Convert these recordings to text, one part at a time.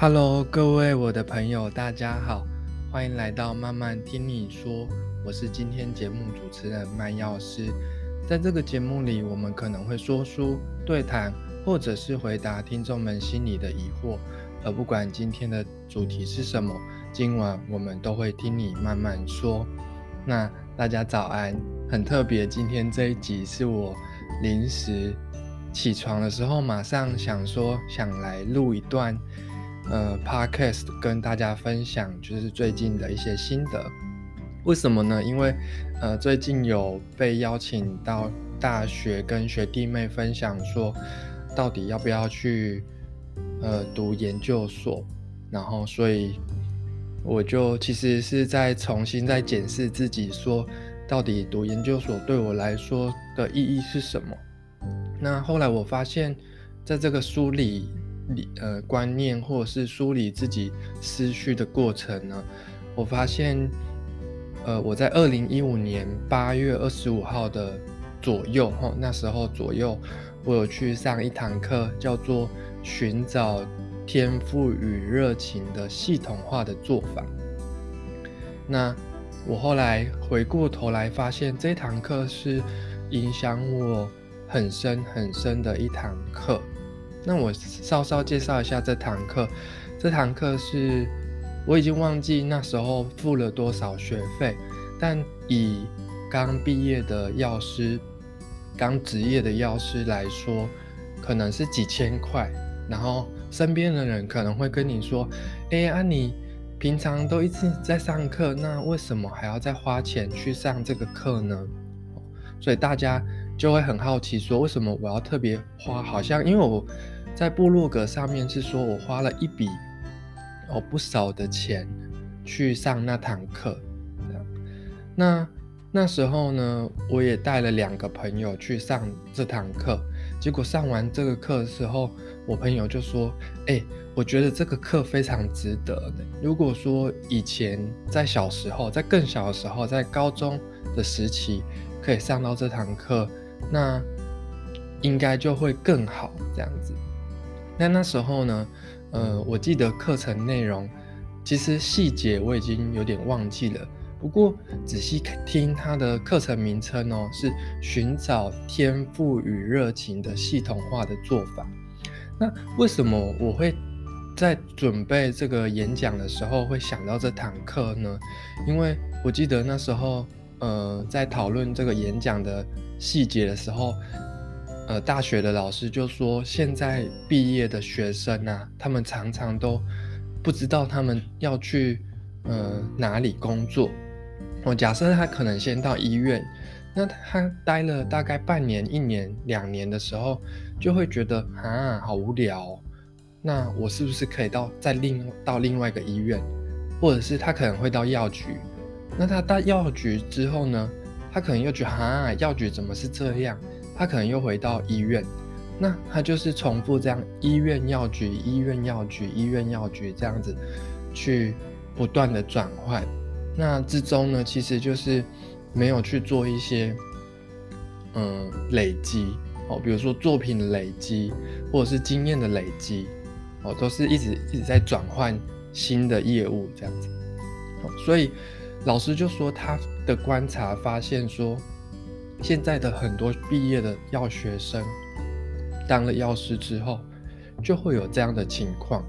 Hello，各位我的朋友，大家好，欢迎来到慢慢听你说。我是今天节目主持人麦药师。在这个节目里，我们可能会说书、对谈，或者是回答听众们心里的疑惑。而不管今天的主题是什么，今晚我们都会听你慢慢说。那大家早安，很特别，今天这一集是我临时起床的时候，马上想说想来录一段。呃，podcast 跟大家分享就是最近的一些心得。为什么呢？因为呃，最近有被邀请到大学跟学弟妹分享说，到底要不要去呃读研究所，然后所以我就其实是在重新在检视自己，说到底读研究所对我来说的意义是什么。那后来我发现，在这个书里。理呃观念，或者是梳理自己思绪的过程呢？我发现，呃，我在二零一五年八月二十五号的左右，哈，那时候左右，我有去上一堂课，叫做《寻找天赋与热情的系统化的做法》。那我后来回过头来发现，这堂课是影响我很深很深的一堂课。那我稍稍介绍一下这堂课。这堂课是我已经忘记那时候付了多少学费，但以刚毕业的药师、刚职业的药师来说，可能是几千块。然后身边的人可能会跟你说：“哎，啊，你平常都一直在上课，那为什么还要再花钱去上这个课呢？”所以大家就会很好奇，说为什么我要特别花？好像因为我。在部落格上面是说，我花了一笔哦不少的钱去上那堂课，这样。那那时候呢，我也带了两个朋友去上这堂课。结果上完这个课的时候，我朋友就说：“哎，我觉得这个课非常值得的。如果说以前在小时候，在更小的时候，在高中的时期可以上到这堂课，那应该就会更好，这样子。”那那时候呢，呃，我记得课程内容，其实细节我已经有点忘记了。不过仔细听它的课程名称哦，是寻找天赋与热情的系统化的做法。那为什么我会在准备这个演讲的时候会想到这堂课呢？因为我记得那时候，呃，在讨论这个演讲的细节的时候。呃，大学的老师就说，现在毕业的学生啊，他们常常都不知道他们要去呃哪里工作。我假设他可能先到医院，那他待了大概半年、一年、两年的时候，就会觉得啊，好无聊。那我是不是可以到再另到另外一个医院，或者是他可能会到药局？那他到药局之后呢，他可能又觉得啊，药局怎么是这样？他可能又回到医院，那他就是重复这样医院药局、医院药局、医院药局这样子去不断的转换。那之中呢，其实就是没有去做一些嗯累积哦，比如说作品的累积或者是经验的累积哦，都是一直一直在转换新的业务这样子。所以老师就说他的观察发现说。现在的很多毕业的药学生当了药师之后，就会有这样的情况。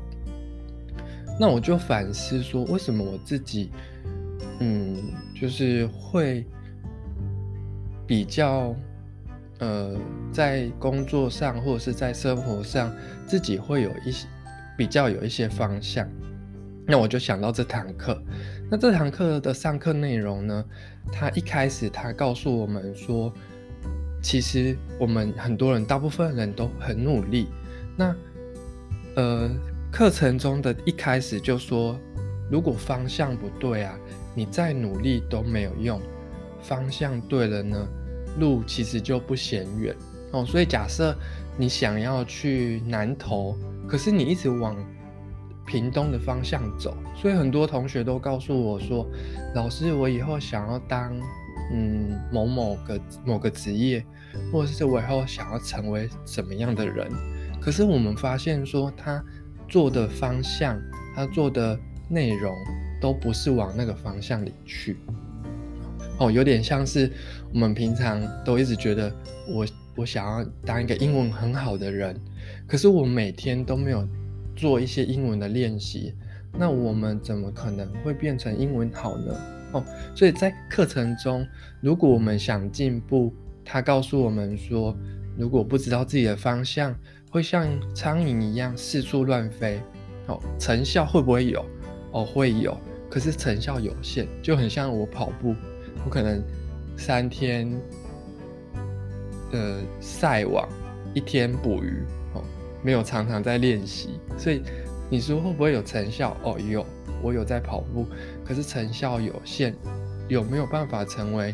那我就反思说，为什么我自己，嗯，就是会比较，呃，在工作上或者是在生活上，自己会有一些比较有一些方向。那我就想到这堂课。那这堂课的上课内容呢？他一开始他告诉我们说，其实我们很多人，大部分人都很努力。那呃，课程中的一开始就说，如果方向不对啊，你再努力都没有用。方向对了呢，路其实就不嫌远哦。所以假设你想要去南投，可是你一直往。屏东的方向走，所以很多同学都告诉我说：“老师，我以后想要当嗯某某个某个职业，或者是我以后想要成为什么样的人。”可是我们发现说，他做的方向，他做的内容都不是往那个方向里去。哦，有点像是我们平常都一直觉得我我想要当一个英文很好的人，可是我每天都没有做一些英文的练习，那我们怎么可能会变成英文好呢？哦，所以在课程中，如果我们想进步，他告诉我们说，如果不知道自己的方向，会像苍蝇一样四处乱飞。哦，成效会不会有？哦，会有，可是成效有限，就很像我跑步。我可能三天，呃，晒网，一天捕鱼，没有常常在练习，所以你说会不会有成效？哦，有，我有在跑步，可是成效有限，有没有办法成为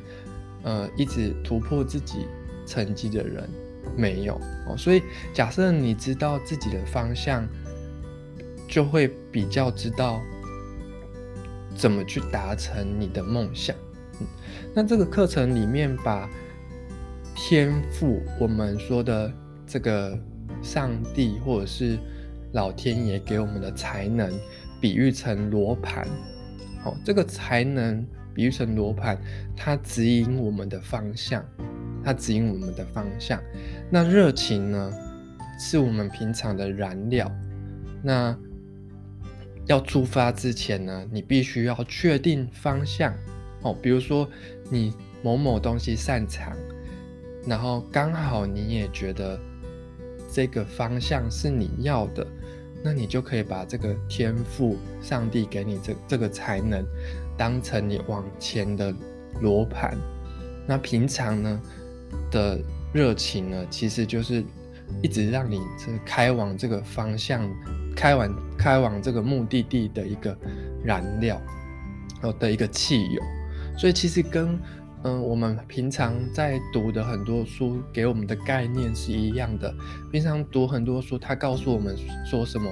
呃一直突破自己成绩的人？没有哦，所以假设你知道自己的方向，就会比较知道怎么去达成你的梦想。那这个课程里面把天赋，我们说的这个上帝或者是老天爷给我们的才能，比喻成罗盘。好，这个才能比喻成罗盘，它指引我们的方向，它指引我们的方向。那热情呢，是我们平常的燃料。那要出发之前呢，你必须要确定方向。哦，比如说你某某东西擅长，然后刚好你也觉得这个方向是你要的，那你就可以把这个天赋，上帝给你这这个才能，当成你往前的罗盘。那平常呢的热情呢，其实就是一直让你这开往这个方向，开往开往这个目的地的一个燃料，哦的一个汽油。所以其实跟嗯我们平常在读的很多书给我们的概念是一样的。平常读很多书，它告诉我们说什么？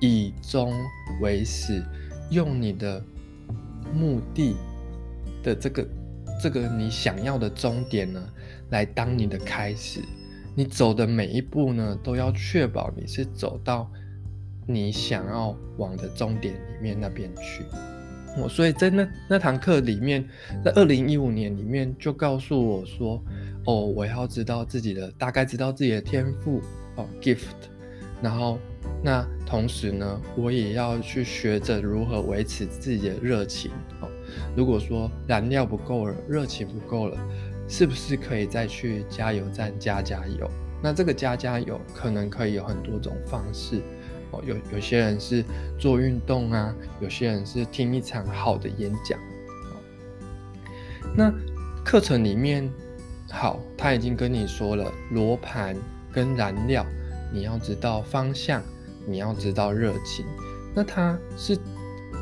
以终为始，用你的目的的这个这个你想要的终点呢，来当你的开始。你走的每一步呢，都要确保你是走到你想要往的终点里面那边去。我所以在那那堂课里面，在二零一五年里面就告诉我说，哦，我要知道自己的大概知道自己的天赋哦，gift，然后那同时呢，我也要去学着如何维持自己的热情哦。如果说燃料不够了，热情不够了，是不是可以再去加油站加加油？那这个加加油可能可以有很多种方式。有有些人是做运动啊，有些人是听一场好的演讲。那课程里面，好，他已经跟你说了罗盘跟燃料，你要知道方向，你要知道热情。那他是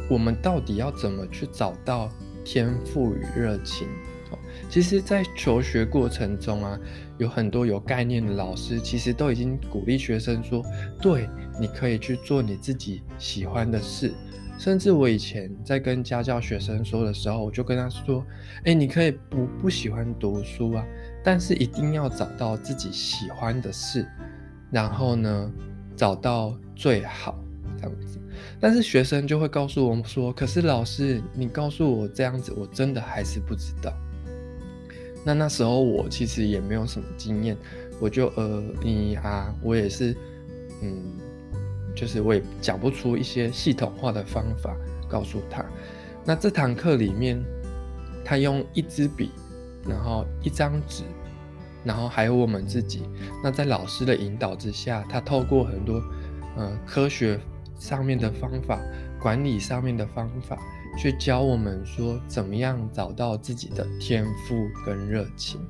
我们到底要怎么去找到天赋与热情？其实，在求学过程中啊，有很多有概念的老师，其实都已经鼓励学生说：“对，你可以去做你自己喜欢的事。”甚至我以前在跟家教学生说的时候，我就跟他说：“哎，你可以不不喜欢读书啊，但是一定要找到自己喜欢的事，然后呢，找到最好这样子。”但是学生就会告诉我们说：“可是老师，你告诉我这样子，我真的还是不知道。”那那时候我其实也没有什么经验，我就呃你啊，我也是，嗯，就是我也讲不出一些系统化的方法告诉他。那这堂课里面，他用一支笔，然后一张纸，然后还有我们自己。那在老师的引导之下，他透过很多呃科学上面的方法，管理上面的方法。去教我们说怎么样找到自己的天赋跟热情。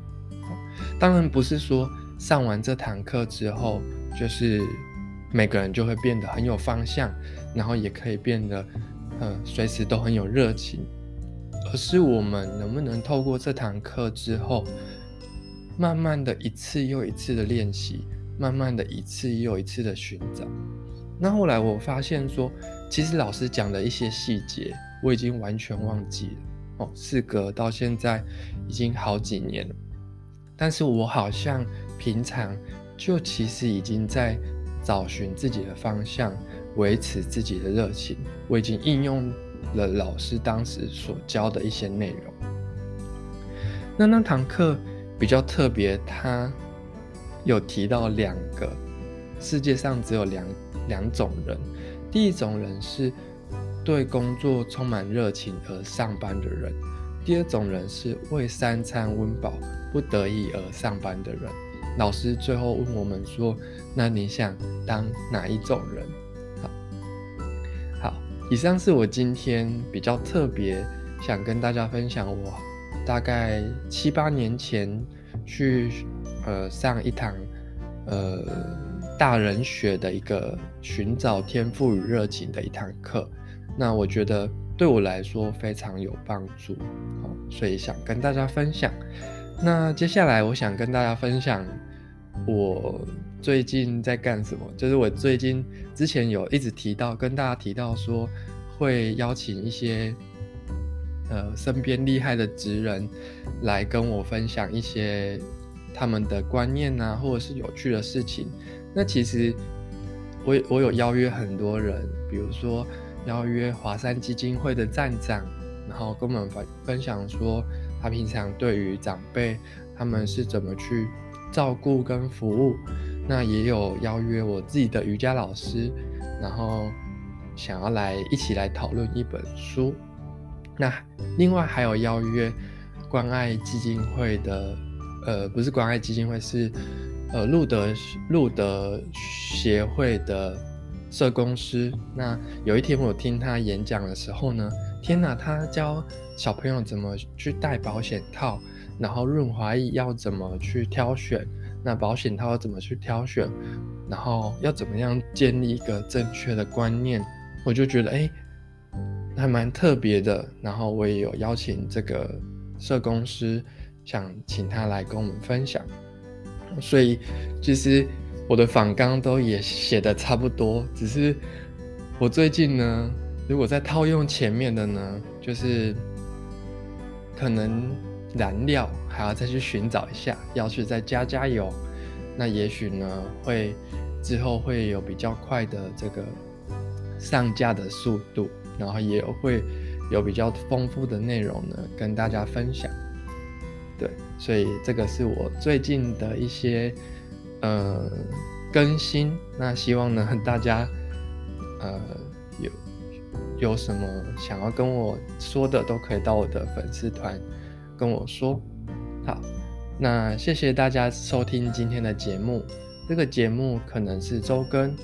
当然不是说上完这堂课之后，就是每个人就会变得很有方向，然后也可以变得，嗯，随时都很有热情。而是我们能不能透过这堂课之后，慢慢的一次又一次的练习，慢慢的一次又一次的寻找。那后来我发现说，其实老师讲的一些细节。我已经完全忘记了哦，事隔到现在已经好几年了，但是我好像平常就其实已经在找寻自己的方向，维持自己的热情。我已经应用了老师当时所教的一些内容。那那堂课比较特别，他有提到两个世界上只有两两种人，第一种人是对工作充满热情而上班的人，第二种人是为三餐温饱不得已而上班的人。老师最后问我们说：“那你想当哪一种人？”好，好，以上是我今天比较特别想跟大家分享。我大概七八年前去呃上一堂呃大人学的一个寻找天赋与热情的一堂课。那我觉得对我来说非常有帮助，好，所以想跟大家分享。那接下来我想跟大家分享。我最近在干什么？就是我最近之前有一直提到，跟大家提到说，会邀请一些呃身边厉害的职人来跟我分享一些他们的观念啊，或者是有趣的事情。那其实我我有邀约很多人，比如说邀约华山基金会的站长，然后跟我们分分享说，他平常对于长辈他们是怎么去。照顾跟服务，那也有邀约我自己的瑜伽老师，然后想要来一起来讨论一本书。那另外还有邀约关爱基金会的，呃，不是关爱基金会，是呃路德路德协会的社工师。那有一天我听他演讲的时候呢，天哪，他教小朋友怎么去戴保险套。然后润滑液要怎么去挑选？那保险套要怎么去挑选？然后要怎么样建立一个正确的观念？我就觉得哎，还蛮特别的。然后我也有邀请这个社工师，想请他来跟我们分享。所以其实我的访纲都也写的差不多，只是我最近呢，如果再套用前面的呢，就是可能。燃料还要再去寻找一下，要去再加加油。那也许呢，会之后会有比较快的这个上架的速度，然后也会有比较丰富的内容呢，跟大家分享。对，所以这个是我最近的一些呃更新。那希望呢，大家呃有有什么想要跟我说的，都可以到我的粉丝团。跟我说，好，那谢谢大家收听今天的节目。这个节目可能是周更、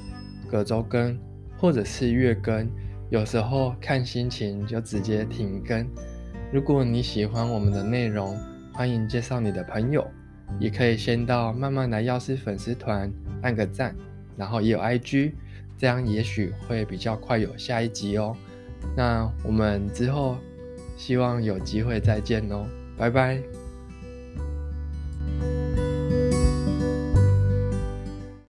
隔周更，或者是月更，有时候看心情就直接停更。如果你喜欢我们的内容，欢迎介绍你的朋友，也可以先到慢慢来药师粉丝团按个赞，然后也有 IG，这样也许会比较快有下一集哦。那我们之后希望有机会再见哦。拜拜。